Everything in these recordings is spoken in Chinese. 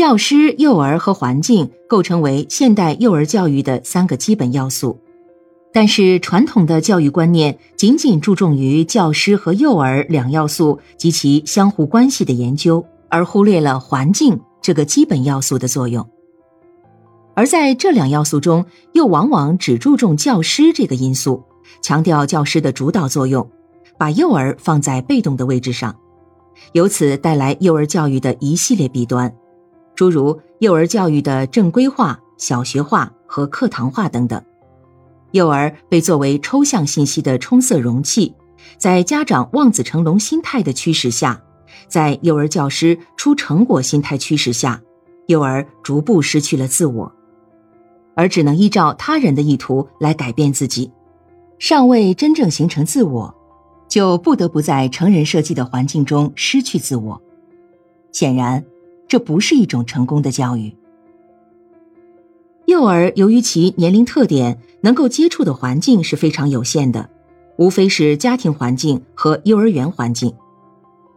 教师、幼儿和环境构成为现代幼儿教育的三个基本要素。但是，传统的教育观念仅仅注重于教师和幼儿两要素及其相互关系的研究，而忽略了环境这个基本要素的作用。而在这两要素中，又往往只注重教师这个因素，强调教师的主导作用，把幼儿放在被动的位置上，由此带来幼儿教育的一系列弊端，诸如幼儿教育的正规化、小学化和课堂化等等。幼儿被作为抽象信息的充塞容器，在家长望子成龙心态的驱使下，在幼儿教师出成果心态驱使下，幼儿逐步失去了自我，而只能依照他人的意图来改变自己，尚未真正形成自我，就不得不在成人设计的环境中失去自我。显然，这不是一种成功的教育。幼儿由于其年龄特点，能够接触的环境是非常有限的，无非是家庭环境和幼儿园环境，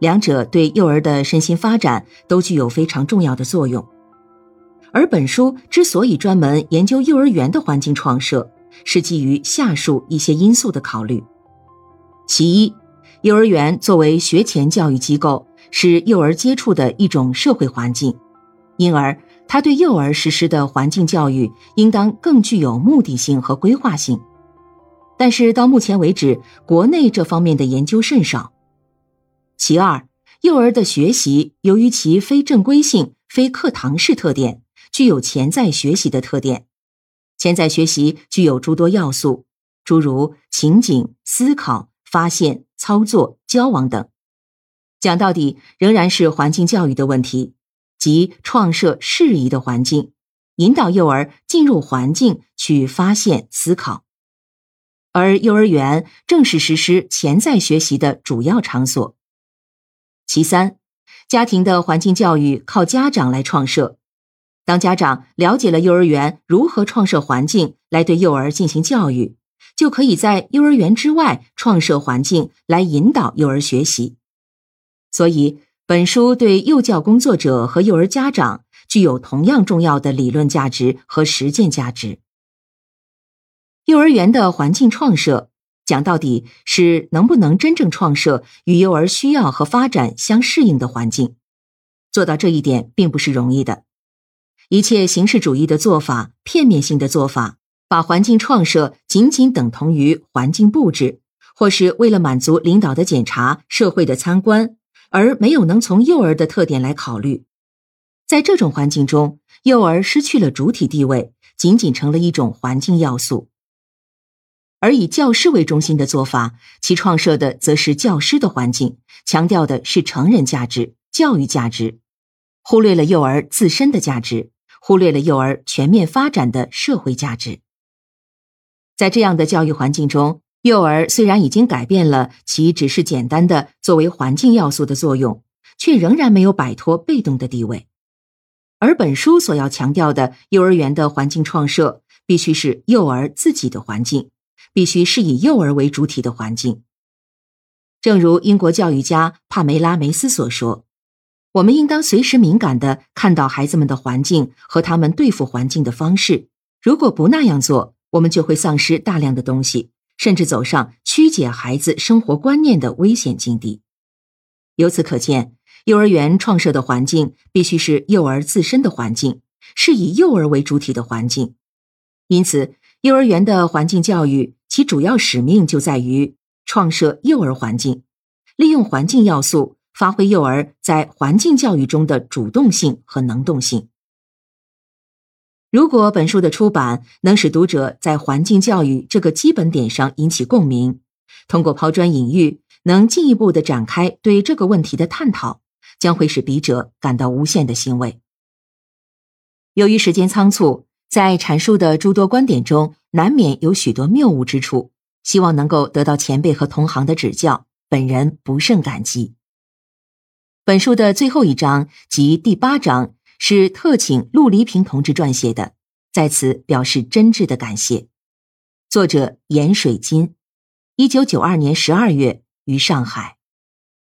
两者对幼儿的身心发展都具有非常重要的作用。而本书之所以专门研究幼儿园的环境创设，是基于下述一些因素的考虑：其一，幼儿园作为学前教育机构，是幼儿接触的一种社会环境，因而。他对幼儿实施的环境教育应当更具有目的性和规划性，但是到目前为止，国内这方面的研究甚少。其二，幼儿的学习由于其非正规性、非课堂式特点，具有潜在学习的特点。潜在学习具有诸多要素，诸如情景、思考、发现、操作、交往等。讲到底，仍然是环境教育的问题。即创设适宜的环境，引导幼儿进入环境去发现、思考，而幼儿园正是实施潜在学习的主要场所。其三，家庭的环境教育靠家长来创设。当家长了解了幼儿园如何创设环境来对幼儿进行教育，就可以在幼儿园之外创设环境来引导幼儿学习。所以。本书对幼教工作者和幼儿家长具有同样重要的理论价值和实践价值。幼儿园的环境创设，讲到底是能不能真正创设与幼儿需要和发展相适应的环境。做到这一点并不是容易的。一切形式主义的做法、片面性的做法，把环境创设仅仅等同于环境布置，或是为了满足领导的检查、社会的参观。而没有能从幼儿的特点来考虑，在这种环境中，幼儿失去了主体地位，仅仅成了一种环境要素。而以教师为中心的做法，其创设的则是教师的环境，强调的是成人价值、教育价值，忽略了幼儿自身的价值，忽略了幼儿全面发展的社会价值。在这样的教育环境中。幼儿虽然已经改变了其只是简单的作为环境要素的作用，却仍然没有摆脱被动的地位。而本书所要强调的幼儿园的环境创设，必须是幼儿自己的环境，必须是以幼儿为主体的环境。正如英国教育家帕梅拉·梅斯所说：“我们应当随时敏感的看到孩子们的环境和他们对付环境的方式。如果不那样做，我们就会丧失大量的东西。”甚至走上曲解孩子生活观念的危险境地。由此可见，幼儿园创设的环境必须是幼儿自身的环境，是以幼儿为主体的环境。因此，幼儿园的环境教育其主要使命就在于创设幼儿环境，利用环境要素，发挥幼儿在环境教育中的主动性和能动性。如果本书的出版能使读者在环境教育这个基本点上引起共鸣，通过抛砖引玉，能进一步的展开对这个问题的探讨，将会使笔者感到无限的欣慰。由于时间仓促，在阐述的诸多观点中，难免有许多谬误之处，希望能够得到前辈和同行的指教，本人不胜感激。本书的最后一章及第八章。是特请陆黎平同志撰写的，在此表示真挚的感谢。作者严水金，一九九二年十二月于上海。